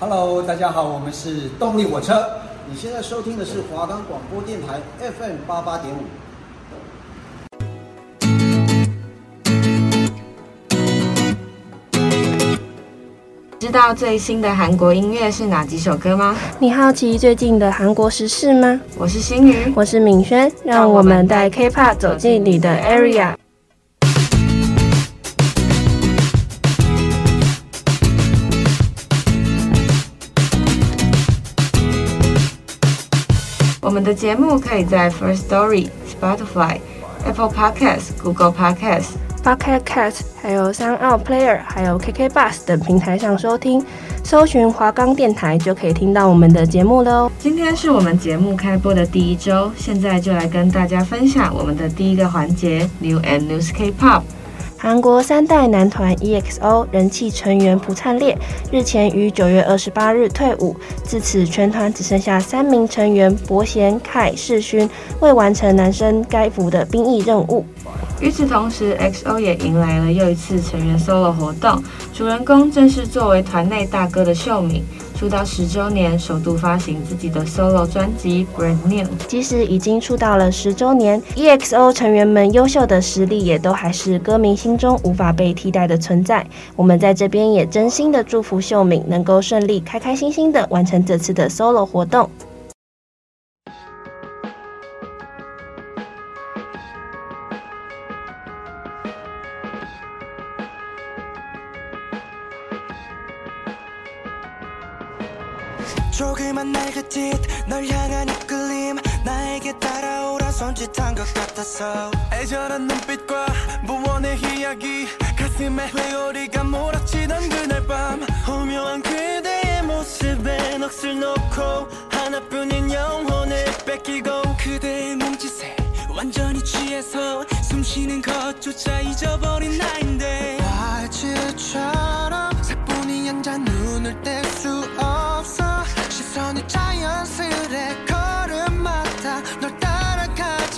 Hello，大家好，我们是动力火车。你现在收听的是华冈广播电台 FM 八八点五。知道最新的韩国音乐是哪几首歌吗？你好奇最近的韩国时事吗？我是星宇，我是敏轩，让我们带 K-pop 走进你的 area。我们的节目可以在 First Story、Spotify、Apple Podcasts、Google Podcasts、Pocket Cast，还有 SoundOut Player，还有 KK Bus 等平台上收听，搜寻华冈电台就可以听到我们的节目喽。今天是我们节目开播的第一周，现在就来跟大家分享我们的第一个环节 New and News K-Pop。韩国三代男团 EXO 人气成员朴灿烈日前于九月二十八日退伍，自此全团只剩下三名成员伯贤、凯、世勋未完成男生该服的兵役任务。与此同时，XO 也迎来了又一次成员 solo 活动，主人公正是作为团内大哥的秀敏。出道十周年，首度发行自己的 solo 专辑《Brand New》。即使已经出道了十周年，EXO 成员们优秀的实力也都还是歌迷心中无法被替代的存在。我们在这边也真心的祝福秀敏能够顺利、开开心心的完成这次的 solo 活动。 조금만 날 그짓 널 향한 이끌림. 나에게 따라오라 손짓한 것 같아서. 애절한 눈빛과 무언의 이야기. 가슴에 회오리가 몰아치던 그날 밤. 오묘한 그대의 모습에 넋을 놓고 하나뿐인 영혼을 뺏기고 그대의 몸짓에 완전히 취해서 숨쉬는 것조차 잊어버린 나인데.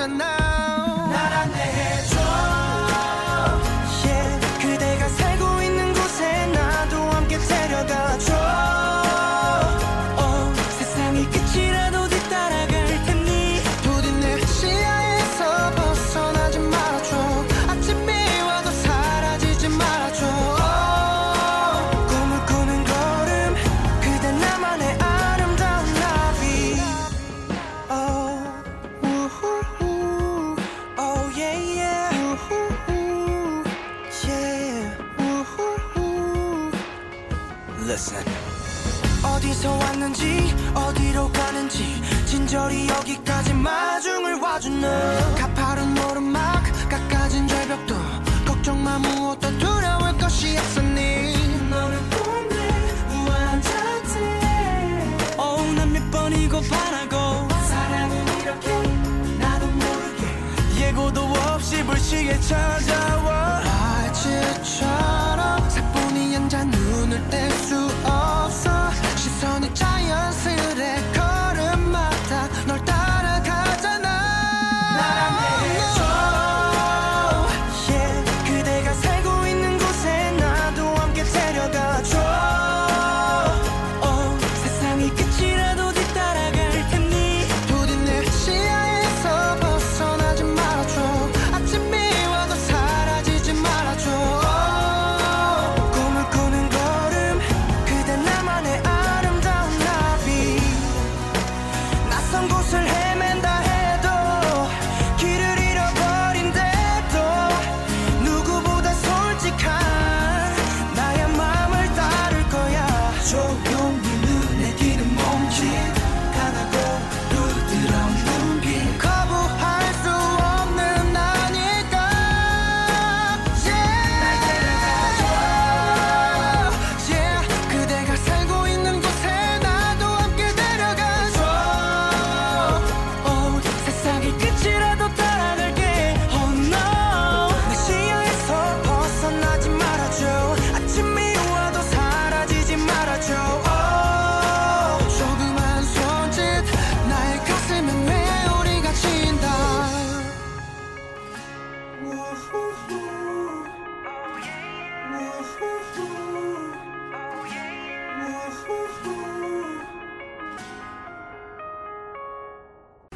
and I Charger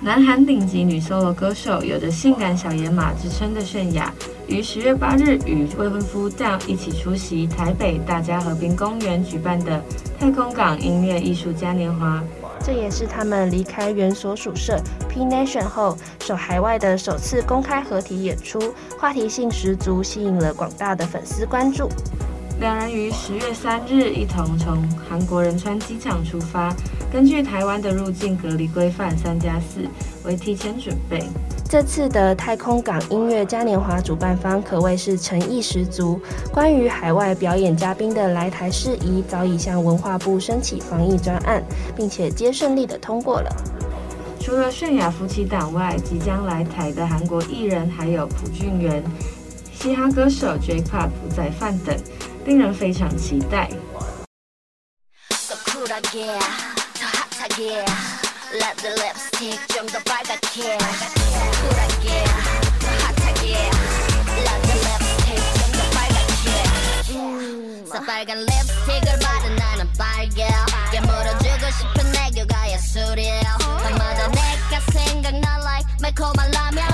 南韩顶级女 solo 歌手，有着“性感小野马”之称的泫雅，于十月八日与未婚夫 d a n 一起出席台北大家和平公园举办的太空港音乐艺术嘉年华。这也是他们离开原所属社 P Nation 后，首海外的首次公开合体演出，话题性十足，吸引了广大的粉丝关注。两人于十月三日一同从韩国仁川机场出发，根据台湾的入境隔离规范三加四为提前准备。这次的太空港音乐嘉年华主办方可谓是诚意十足，关于海外表演嘉宾的来台事宜，早已向文化部申请防疫专案，并且皆顺利的通过了。除了泫雅夫妻档外，即将来台的韩国艺人还有朴俊元、嘻哈歌手 J-Pop 仔范等，令人非常期待。call my line, yeah.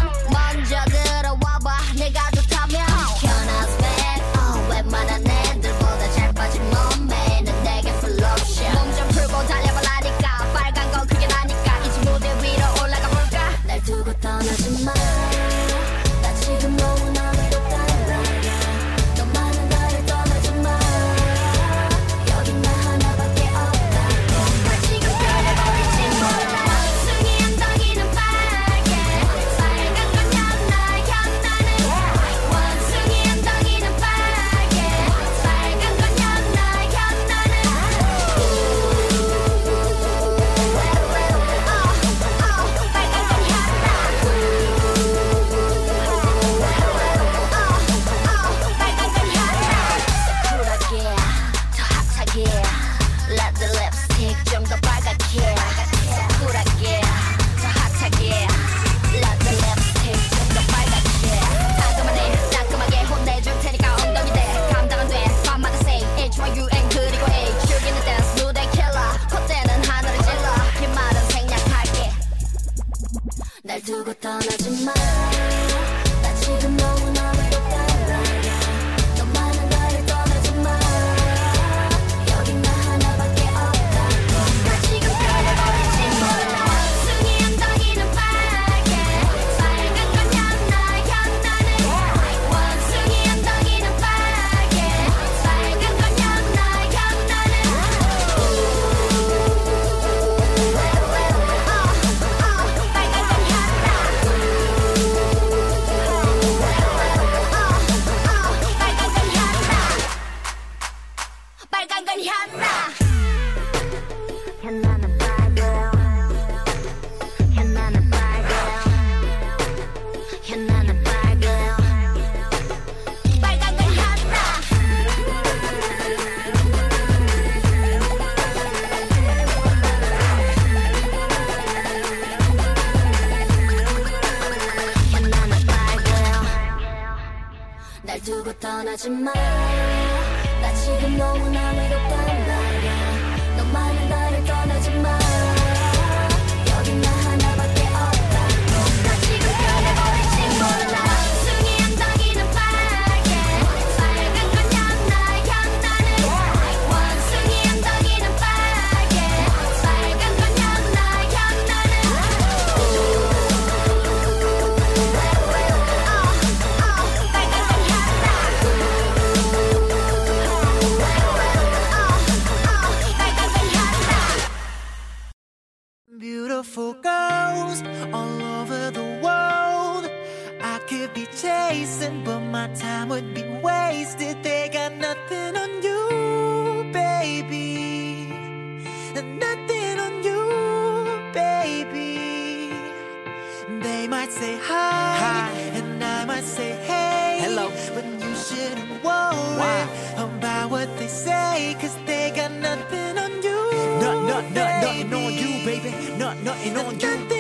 got nothing on you.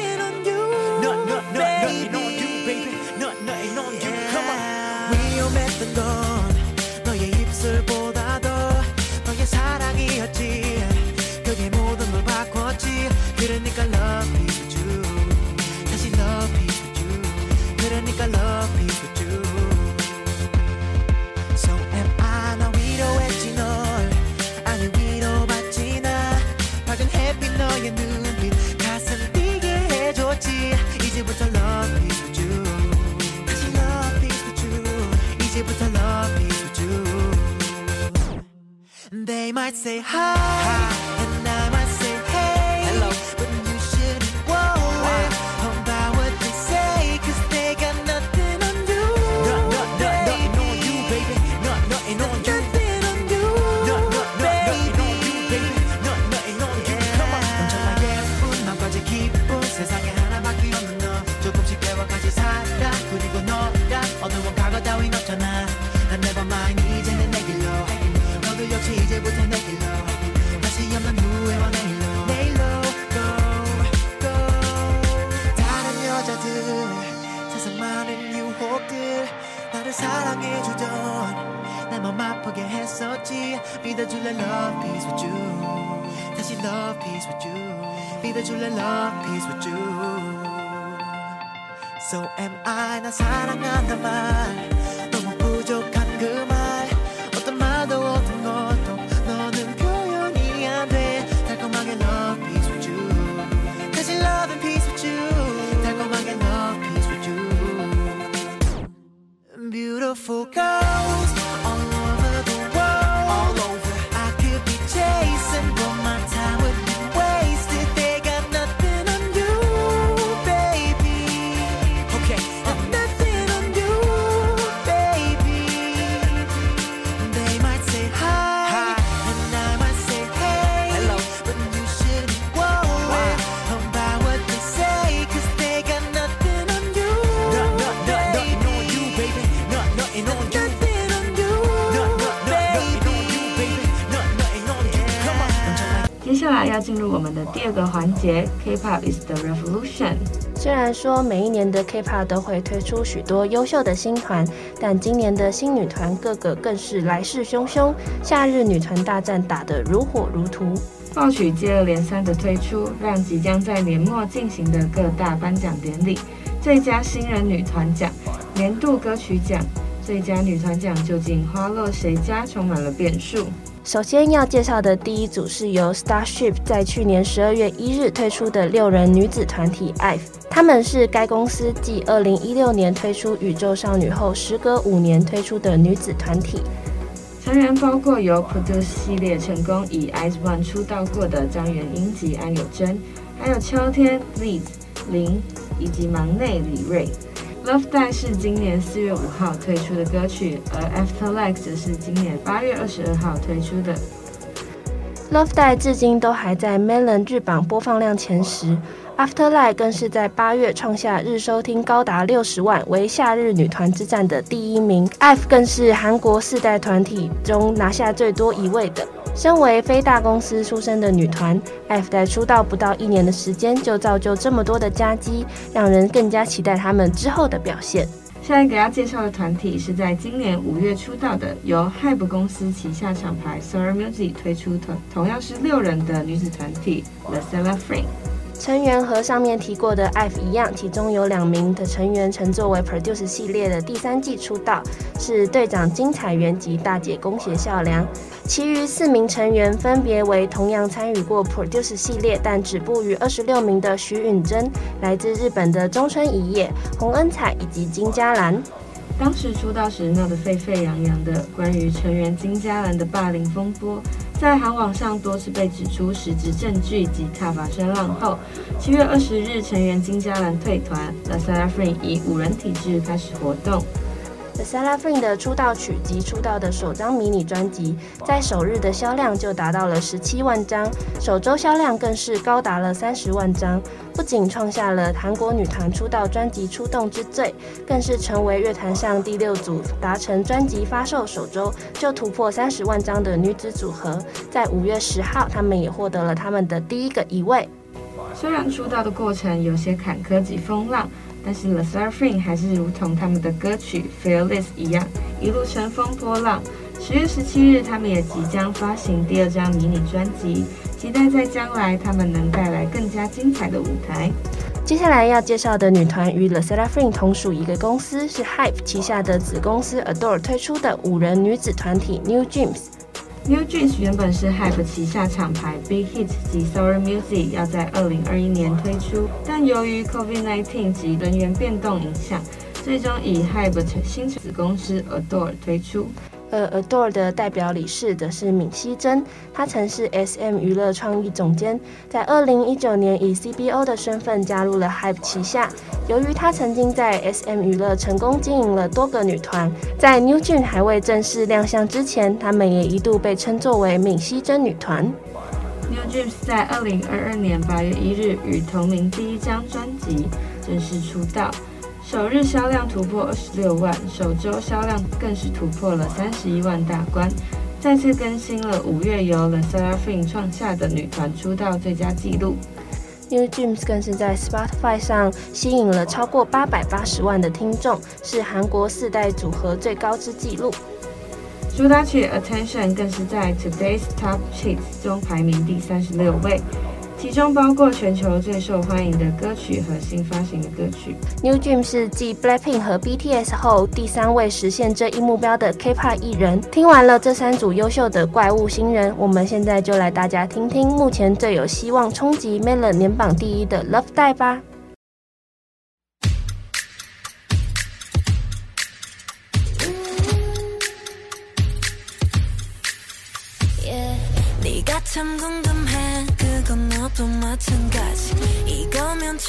Say hi, hi. 接下来要进入我们的第二个环节，K-pop is the revolution。虽然说每一年的 K-pop 都会推出许多优秀的新团，但今年的新女团个个更是来势汹汹，夏日女团大战打得如火如荼。暴曲接二连三的推出，让即将在年末进行的各大颁奖典礼，最佳新人女团奖、年度歌曲奖、最佳女团奖究竟花落谁家，充满了变数。首先要介绍的第一组是由 Starship 在去年十二月一日推出的六人女子团体 IVE，她们是该公司继二零一六年推出宇宙少女后，时隔五年推出的女子团体。成员包括由 Produce 系列成功以 IZ*ONE 出道过的张元英及安有真，还有秋天 Liz 林以及忙内李瑞。Love Die 是今年四月五号推出的歌曲，而 Afterlife 则是今年八月二十二号推出的。Love Die 至今都还在 Melon 日榜播放量前十，Afterlife 更是在八月创下日收听高达六十万，为夏日女团之战的第一名。IVE 更是韩国四代团体中拿下最多一位的。身为非大公司出身的女团，F 在出道不到一年的时间就造就这么多的佳绩，让人更加期待她们之后的表现。下一个要介绍的团体是在今年五月出道的，由 HYBE 公司旗下厂牌 Solar Music 推出同同样是六人的女子团体 The SSERAFIM。成员和上面提过的 IVE 一样，其中有两名的成员曾作为 Produce 系列的第三季出道，是队长金彩媛及大姐宫脇咲良。其余四名成员分别为同样参与过 Produce 系列但止步于二十六名的徐允珍，来自日本的中村一叶、洪恩彩以及金嘉兰。当时出道时闹得沸沸扬扬的关于成员金嘉兰的霸凌风波，在韩网上多次被指出实质证据及踏伐声浪后，七月二十日，成员金嘉兰退团，LE SSERAFIM 以五人体制开始活动。Sala Frin 的出道曲及出道的首张迷你专辑，在首日的销量就达到了十七万张，首周销量更是高达了三十万张，不仅创下了韩国女团出道专辑出动之最，更是成为乐坛上第六组达成专辑发售首周就突破三十万张的女子组合。在五月十号，他们也获得了他们的第一个一位。虽然出道的过程有些坎坷及风浪。但是 LE SSERAFIM 还是如同他们的歌曲《Fearless》一样，一路乘风破浪。十月十七日，他们也即将发行第二张迷你专辑，期待在将来他们能带来更加精彩的舞台。接下来要介绍的女团与 LE SSERAFIM 同属一个公司，是 Hype 旗下的子公司 Adore 推出的五人女子团体 New Dreams。New Jeans 原本是 HYBE 旗下厂牌 Big Hit 及 Solar Music 要在二零二一年推出，但由于 COVID-19 及人员变动影响，最终以 HYBE 新子公司 Adore 推出。而 Adore 的代表理事则是闵熙珍，她曾是 SM 娱乐创意总监，在二零一九年以 CBO 的身份加入了 Hype 旗下。由于她曾经在 SM 娱乐成功经营了多个女团，在 NewJeans 还未正式亮相之前，他们也一度被称作为闵熙珍女团。NewJeans 在二零二二年八月一日与同名第一张专辑正式出道。首日销量突破二十六万，首周销量更是突破了三十一万大关，再次更新了五月由 LE SSERAFIM 创下的女团出道最佳纪录。NewJeans 更是在 Spotify 上吸引了超过八百八十万的听众，是韩国四代组合最高之纪录。主打曲 Attention 更是在 Today's Top Hits 中排名第三十六位。其中包括全球最受欢迎的歌曲和新发行的歌曲。NewJeans 是继 Blackpink 和 BTS 后第三位实现这一目标的 K-pop 艺人。听完了这三组优秀的怪物新人，我们现在就来大家听听目前最有希望冲击 Melon 年榜第一的 Love Die 吧。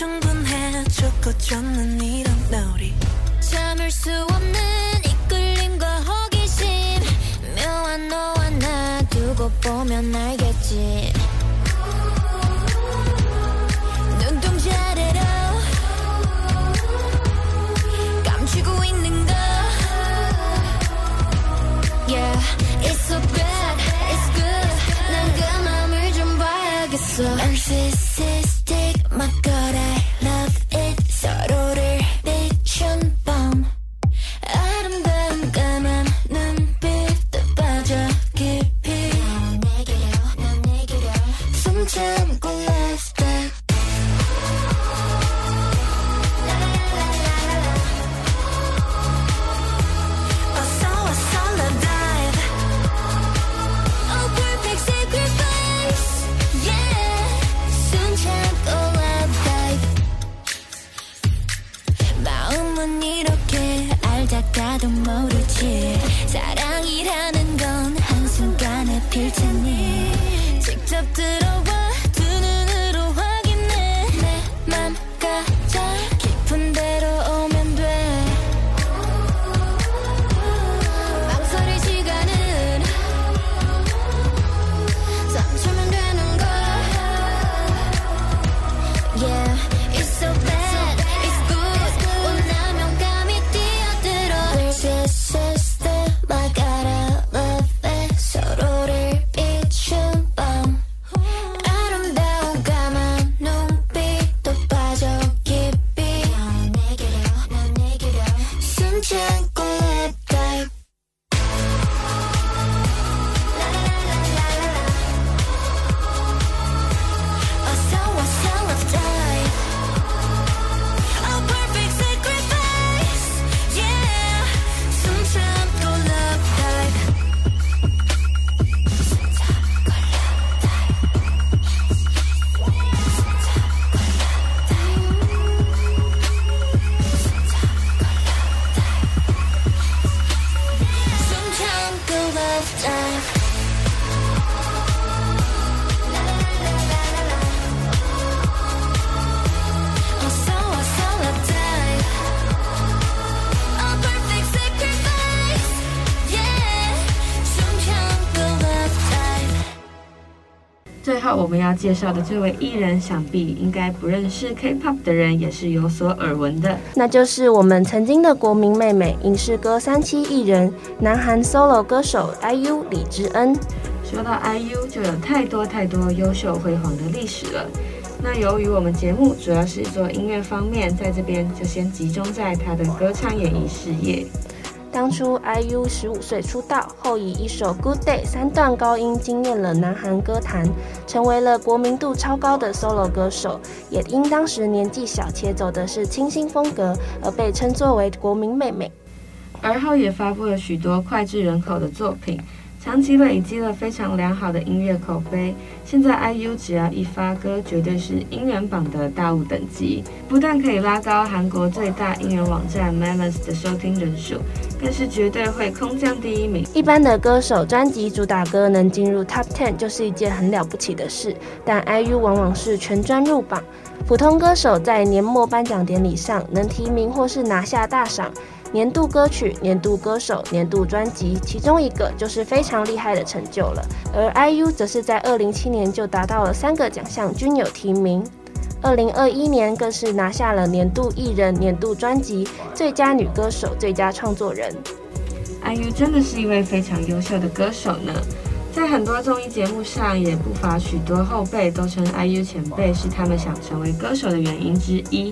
충분해. 죽고 쫓는 이런 너리. 참을 수 없는 이끌림과 호기심. 묘한 너와 나 두고 보면 알겠지. 最后我们要介绍的这位艺人，想必应该不认识 K-pop 的人也是有所耳闻的，那就是我们曾经的国民妹妹，影视歌三栖艺人，南韩 solo 歌手 IU 李智恩。说到 IU，就有太多太多优秀辉煌的历史了。那由于我们节目主要是做音乐方面，在这边就先集中在他的歌唱演艺事业。当初 IU 十五岁出道后，以一首《Good Day》三段高音惊艳了南韩歌坛，成为了国民度超高的 solo 歌手。也因当时年纪小且走的是清新风格，而被称作为国民妹妹。而后也发布了许多脍炙人口的作品，长期累积了非常良好的音乐口碑。现在 IU 只要一发歌，绝对是音源榜的大物等级，不但可以拉高韩国最大音源网站 Melos 的收听人数。更是绝对会空降第一名。一般的歌手专辑主打歌能进入 Top Ten 就是一件很了不起的事，但 IU 往往是全专入榜。普通歌手在年末颁奖典礼上能提名或是拿下大赏，年度歌曲、年度歌手、年度专辑，其中一个就是非常厉害的成就了。而 IU 则是在二零零七年就达到了三个奖项均有提名。二零二一年更是拿下了年度艺人、年度专辑、最佳女歌手、最佳创作人。IU 真的是一位非常优秀的歌手呢，在很多综艺节目上也不乏许多后辈都称 IU 前辈是他们想成为歌手的原因之一。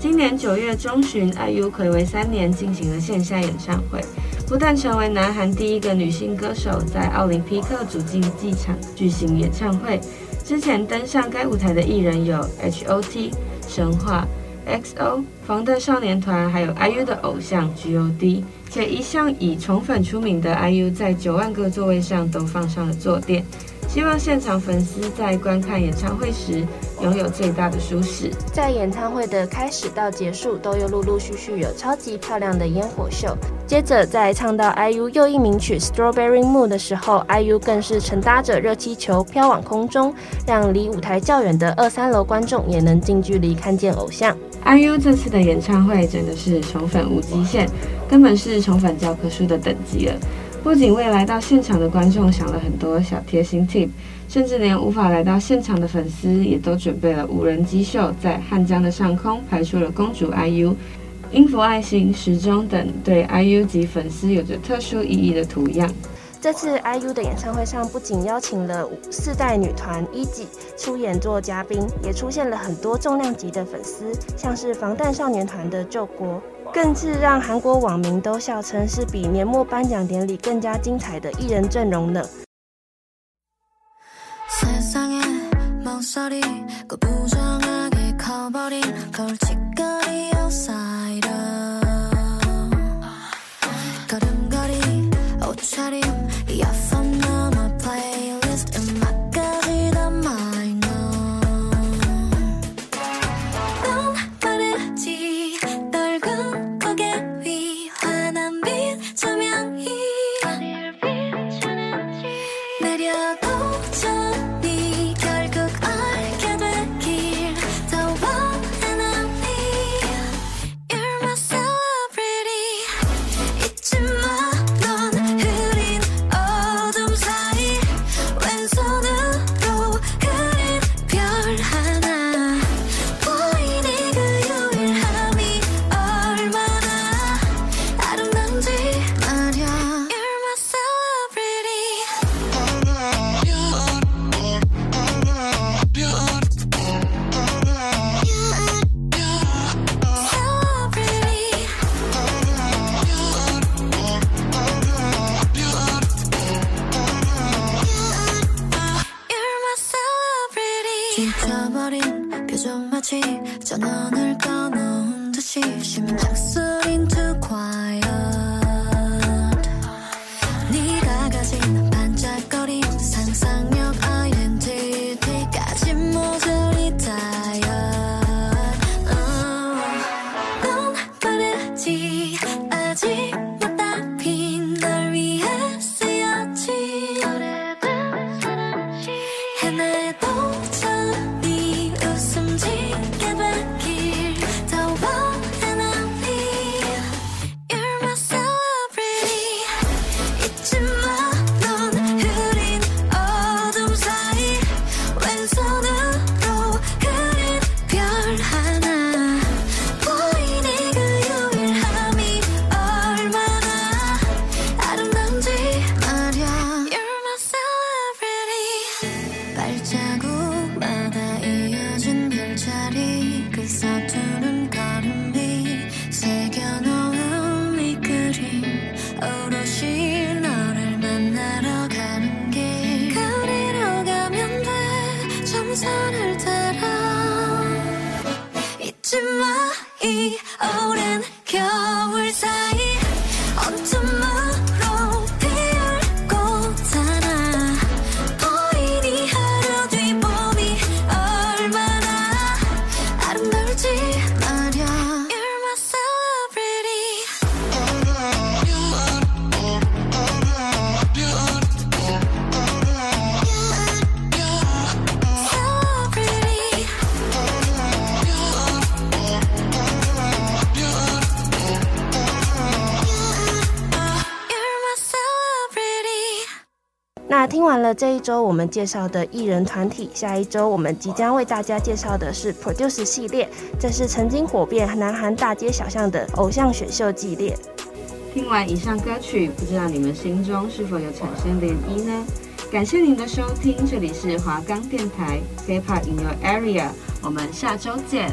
今年九月中旬，IU 睽违三年进行了线下演唱会，不但成为南韩第一个女性歌手在奥林匹克主竞技场举行演唱会。之前登上该舞台的艺人有 H.O.T、神话、X.O、防弹少年团，还有 IU 的偶像 G.O.D。且一向以宠粉出名的 IU，在九万个座位上都放上了坐垫，希望现场粉丝在观看演唱会时拥有最大的舒适。在演唱会的开始到结束，都有陆陆续续有超级漂亮的烟火秀。接着在唱到 IU 又一名曲《Strawberry Moon》的时候，IU 更是乘搭着热气球飘往空中，让离舞台较远的二三楼观众也能近距离看见偶像。IU 这次的演唱会真的是宠粉无极限，根本是宠粉教科书的等级了。不仅为来到现场的观众想了很多小贴心 tip，甚至连无法来到现场的粉丝也都准备了无人机秀，在汉江的上空拍出了公主 IU、音符爱心、时钟等对 IU 及粉丝有着特殊意义的图样。这次 IU 的演唱会上，不仅邀请了四代女团 E.G 出演做嘉宾，也出现了很多重量级的粉丝，像是防弹少年团的救国，更是让韩国网民都笑称是比年末颁奖典礼更加精彩的艺人阵容呢。no, no. 听完了这一周我们介绍的艺人团体，下一周我们即将为大家介绍的是 Produce 系列，这是曾经火遍南韩大街小巷的偶像选秀系列。听完以上歌曲，不知道你们心中是否有产生涟漪呢？感谢您的收听，这里是华冈电台 K-pop in your area，我们下周见。